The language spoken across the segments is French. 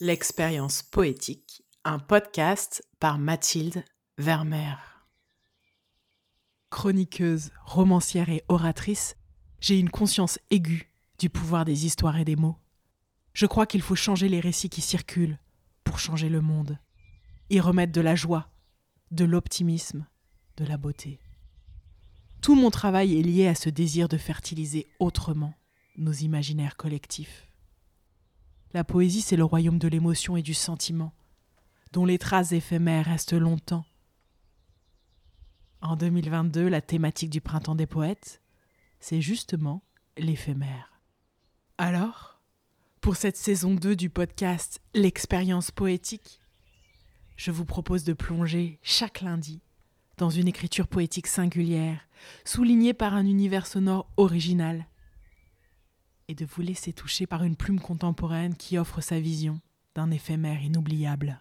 L'expérience poétique, un podcast par Mathilde Vermeer. Chroniqueuse, romancière et oratrice, j'ai une conscience aiguë du pouvoir des histoires et des mots. Je crois qu'il faut changer les récits qui circulent pour changer le monde, y remettre de la joie, de l'optimisme, de la beauté. Tout mon travail est lié à ce désir de fertiliser autrement nos imaginaires collectifs. La poésie, c'est le royaume de l'émotion et du sentiment, dont les traces éphémères restent longtemps. En 2022, la thématique du printemps des poètes, c'est justement l'éphémère. Alors, pour cette saison 2 du podcast L'expérience poétique, je vous propose de plonger chaque lundi dans une écriture poétique singulière, soulignée par un univers sonore original, et de vous laisser toucher par une plume contemporaine qui offre sa vision d'un éphémère inoubliable.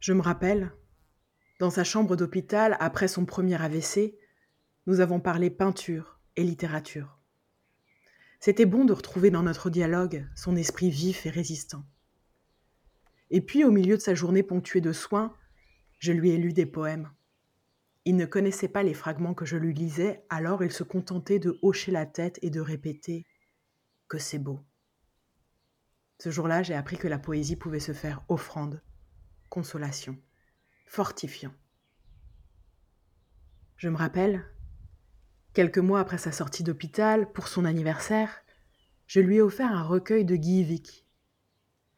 Je me rappelle, dans sa chambre d'hôpital, après son premier AVC, nous avons parlé peinture et littérature. C'était bon de retrouver dans notre dialogue son esprit vif et résistant. Et puis, au milieu de sa journée ponctuée de soins, je lui ai lu des poèmes. Il ne connaissait pas les fragments que je lui lisais, alors il se contentait de hocher la tête et de répéter que c'est beau. Ce jour-là, j'ai appris que la poésie pouvait se faire offrande, consolation, fortifiant. Je me rappelle, quelques mois après sa sortie d'hôpital, pour son anniversaire, je lui ai offert un recueil de Guy.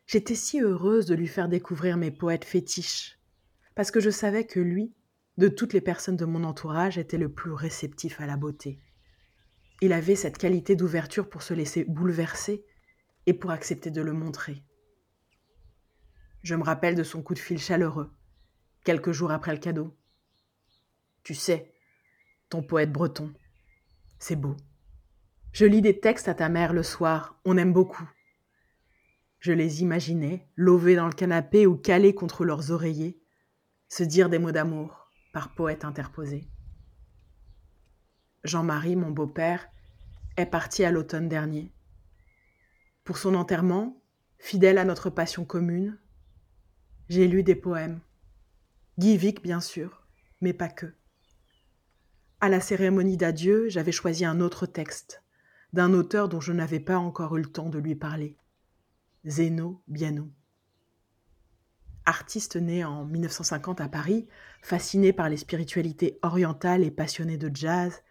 J'étais si heureuse de lui faire découvrir mes poètes fétiches, parce que je savais que lui, de toutes les personnes de mon entourage, était le plus réceptif à la beauté. Il avait cette qualité d'ouverture pour se laisser bouleverser et pour accepter de le montrer. Je me rappelle de son coup de fil chaleureux, quelques jours après le cadeau. Tu sais, ton poète breton, c'est beau. Je lis des textes à ta mère le soir, on aime beaucoup. Je les imaginais, lovés dans le canapé ou calés contre leurs oreillers, se dire des mots d'amour par poète interposé. Jean-Marie, mon beau-père, est parti à l'automne dernier. Pour son enterrement, fidèle à notre passion commune, j'ai lu des poèmes. Guy Vic, bien sûr, mais pas que. À la cérémonie d'adieu, j'avais choisi un autre texte, d'un auteur dont je n'avais pas encore eu le temps de lui parler. Zeno Bianou. Artiste né en 1950 à Paris, fasciné par les spiritualités orientales et passionné de jazz,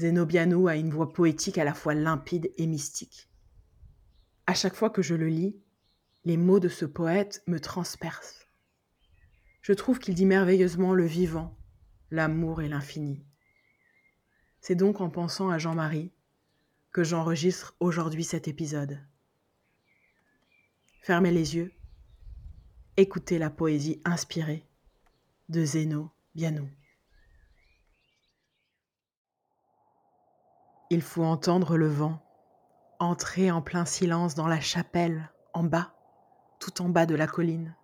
Zenobiano a une voix poétique à la fois limpide et mystique. À chaque fois que je le lis, les mots de ce poète me transpercent. Je trouve qu'il dit merveilleusement le vivant, l'amour et l'infini. C'est donc en pensant à Jean-Marie que j'enregistre aujourd'hui cet épisode. Fermez les yeux Écoutez la poésie inspirée de Zeno Bianou. Il faut entendre le vent entrer en plein silence dans la chapelle en bas, tout en bas de la colline.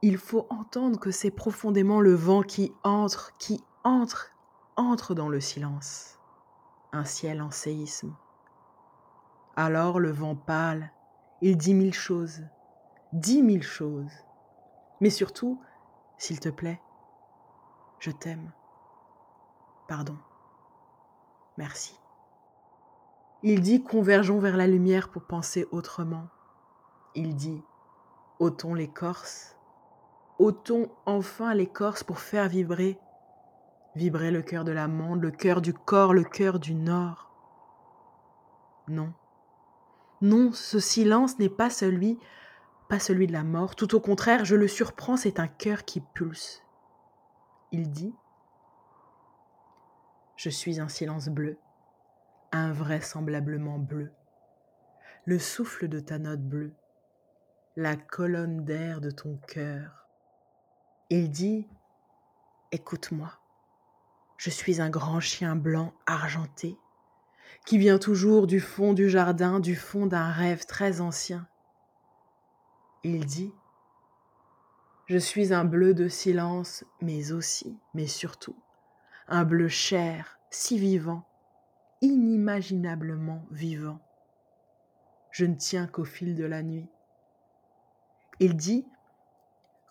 Il faut entendre que c'est profondément le vent qui entre, qui entre, entre dans le silence, un ciel en séisme. Alors le vent pâle, il dit mille choses, dix mille choses. Mais surtout, s'il te plaît, je t'aime. Pardon. Merci. Il dit convergeons vers la lumière pour penser autrement. Il dit ôtons l'écorce, ôtons enfin l'écorce pour faire vibrer, vibrer le cœur de l'amande, le cœur du corps, le cœur du nord. Non, non, ce silence n'est pas celui pas celui de la mort, tout au contraire, je le surprends, c'est un cœur qui pulse. Il dit Je suis un silence bleu, invraisemblablement bleu, le souffle de ta note bleue, la colonne d'air de ton cœur. Il dit Écoute-moi, je suis un grand chien blanc argenté qui vient toujours du fond du jardin, du fond d'un rêve très ancien il dit Je suis un bleu de silence, mais aussi, mais surtout, un bleu cher, si vivant, inimaginablement vivant. je ne tiens qu'au fil de la nuit. Il dit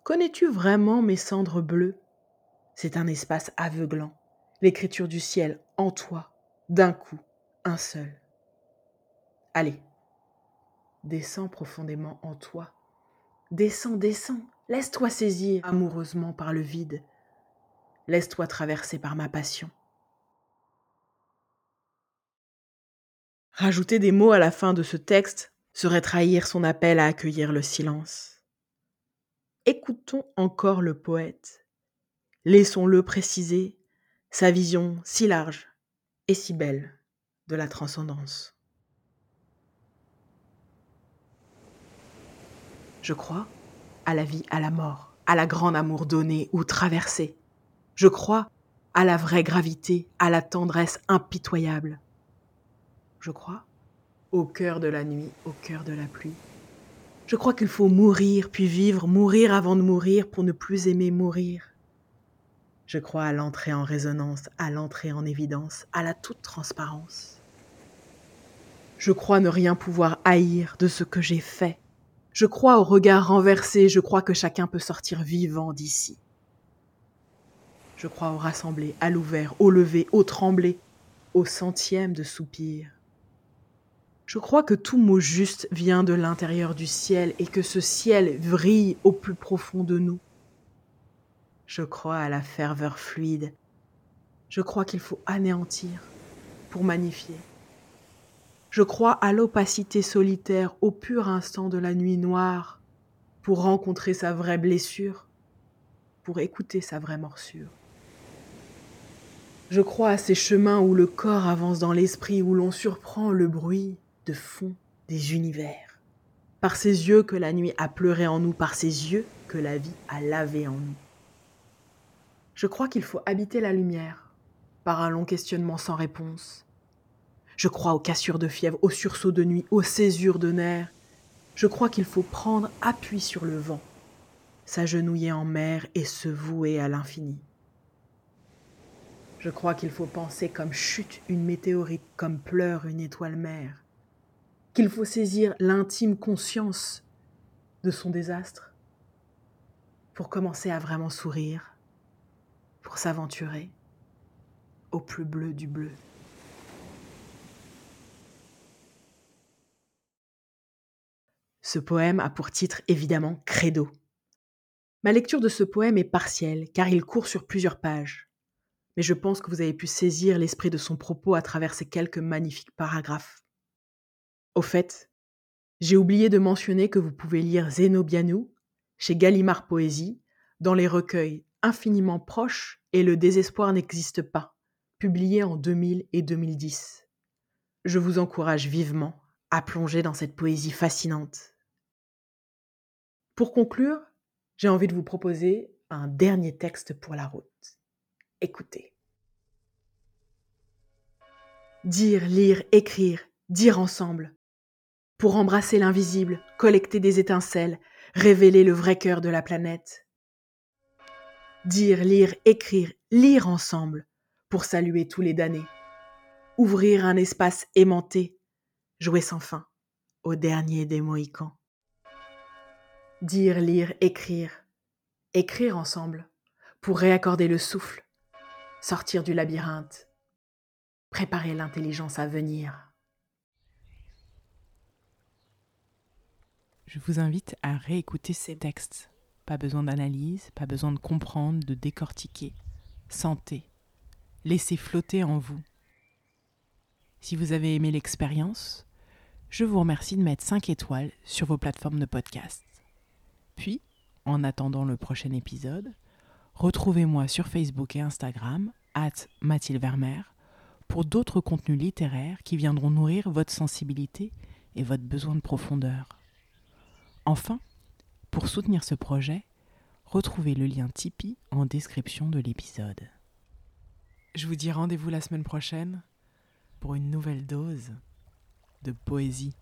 Connais-tu vraiment mes cendres bleues? C'est un espace aveuglant, l'écriture du ciel en toi, d'un coup, un seul. Allez, descends profondément en toi. Descends, descends, laisse-toi saisir amoureusement par le vide. Laisse-toi traverser par ma passion. Rajouter des mots à la fin de ce texte serait trahir son appel à accueillir le silence. Écoutons encore le poète. Laissons-le préciser sa vision si large et si belle de la transcendance. Je crois à la vie, à la mort, à la grande amour donnée ou traversée. Je crois à la vraie gravité, à la tendresse impitoyable je crois, au cœur de la nuit, au cœur de la pluie. Je crois qu'il faut mourir, puis vivre, mourir avant de mourir pour ne plus aimer mourir. Je crois à l'entrée en résonance, à l'entrée en évidence, à la toute transparence. Je crois ne rien pouvoir haïr de ce que j'ai fait. Je crois au regard renversé, je crois que chacun peut sortir vivant d'ici. Je crois au rassemblé, à l'ouvert, au lever, au tremblé, au centième de soupir. Je crois que tout mot juste vient de l'intérieur du ciel et que ce ciel vrille au plus profond de nous. Je crois à la ferveur fluide. Je crois qu'il faut anéantir pour magnifier. Je crois à l'opacité solitaire, au pur instant de la nuit noire, pour rencontrer sa vraie blessure, pour écouter sa vraie morsure. Je crois à ces chemins où le corps avance dans l'esprit, où l'on surprend le bruit, de fond des univers. Par ces yeux que la nuit a pleuré en nous, par ces yeux que la vie a lavé en nous. Je crois qu'il faut habiter la lumière, par un long questionnement sans réponse. Je crois aux cassures de fièvre, aux sursauts de nuit, aux césures de nerfs. Je crois qu'il faut prendre appui sur le vent, s'agenouiller en mer et se vouer à l'infini. Je crois qu'il faut penser comme chute une météorite, comme pleure une étoile mère qu'il faut saisir l'intime conscience de son désastre pour commencer à vraiment sourire, pour s'aventurer au plus bleu du bleu. Ce poème a pour titre évidemment Credo. Ma lecture de ce poème est partielle car il court sur plusieurs pages, mais je pense que vous avez pu saisir l'esprit de son propos à travers ces quelques magnifiques paragraphes. Au fait, j'ai oublié de mentionner que vous pouvez lire Zénobianou chez Gallimard Poésie dans les recueils Infiniment proches et Le désespoir n'existe pas, publiés en 2000 et 2010. Je vous encourage vivement à plonger dans cette poésie fascinante. Pour conclure, j'ai envie de vous proposer un dernier texte pour la route. Écoutez. Dire, lire, écrire, dire ensemble, pour embrasser l'invisible, collecter des étincelles, révéler le vrai cœur de la planète. Dire, lire, écrire, lire ensemble, pour saluer tous les damnés. Ouvrir un espace aimanté, jouer sans fin, au dernier des Mohicans. Dire, lire, écrire, écrire ensemble, pour réaccorder le souffle, sortir du labyrinthe, préparer l'intelligence à venir. je vous invite à réécouter ces textes. Pas besoin d'analyse, pas besoin de comprendre, de décortiquer. Sentez. Laissez flotter en vous. Si vous avez aimé l'expérience, je vous remercie de mettre 5 étoiles sur vos plateformes de podcast. Puis, en attendant le prochain épisode, retrouvez-moi sur Facebook et Instagram, at Mathilde Vermeer, pour d'autres contenus littéraires qui viendront nourrir votre sensibilité et votre besoin de profondeur. Enfin, pour soutenir ce projet, retrouvez le lien Tipeee en description de l'épisode. Je vous dis rendez-vous la semaine prochaine pour une nouvelle dose de poésie.